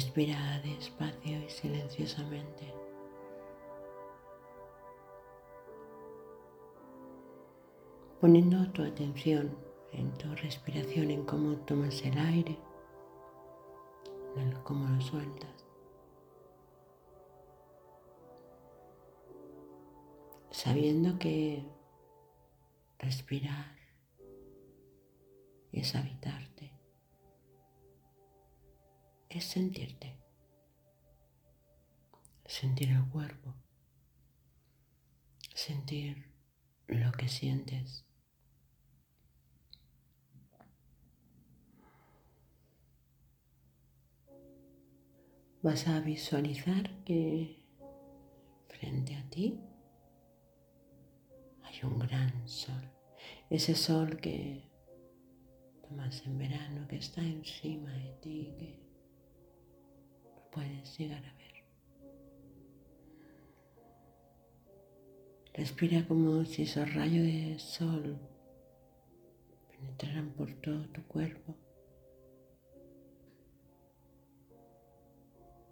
Respira despacio y silenciosamente. Poniendo tu atención en tu respiración, en cómo tomas el aire, en cómo lo sueltas. Sabiendo que respirar es habitarte es sentirte, sentir el cuerpo, sentir lo que sientes. Vas a visualizar que frente a ti hay un gran sol, ese sol que tomas en verano, que está encima de ti, que puedes llegar a ver. Respira como si esos rayos de sol penetraran por todo tu cuerpo,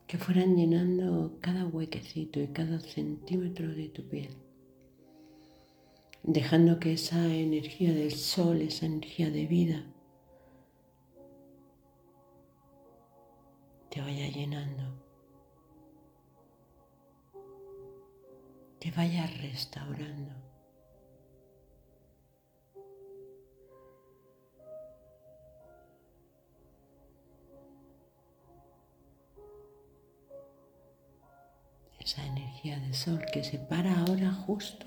que fueran llenando cada huequecito y cada centímetro de tu piel, dejando que esa energía del sol, esa energía de vida, te vaya llenando, te vaya restaurando. Esa energía de sol que se para ahora justo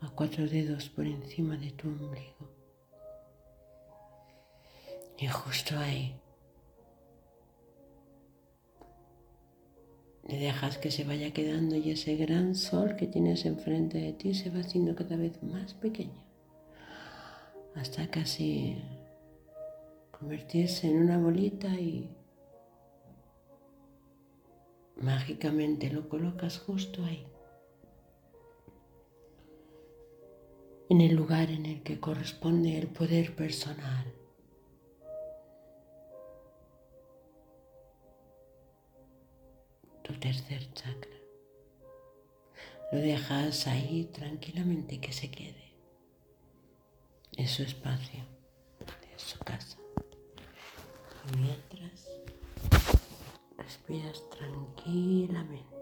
a cuatro dedos por encima de tu ombligo. Y justo ahí Le dejas que se vaya quedando y ese gran sol que tienes enfrente de ti se va haciendo cada vez más pequeño hasta casi convertirse en una bolita y mágicamente lo colocas justo ahí, en el lugar en el que corresponde el poder personal. Tercer chakra. Lo dejas ahí tranquilamente que se quede en su espacio, en su casa. Y mientras respiras tranquilamente.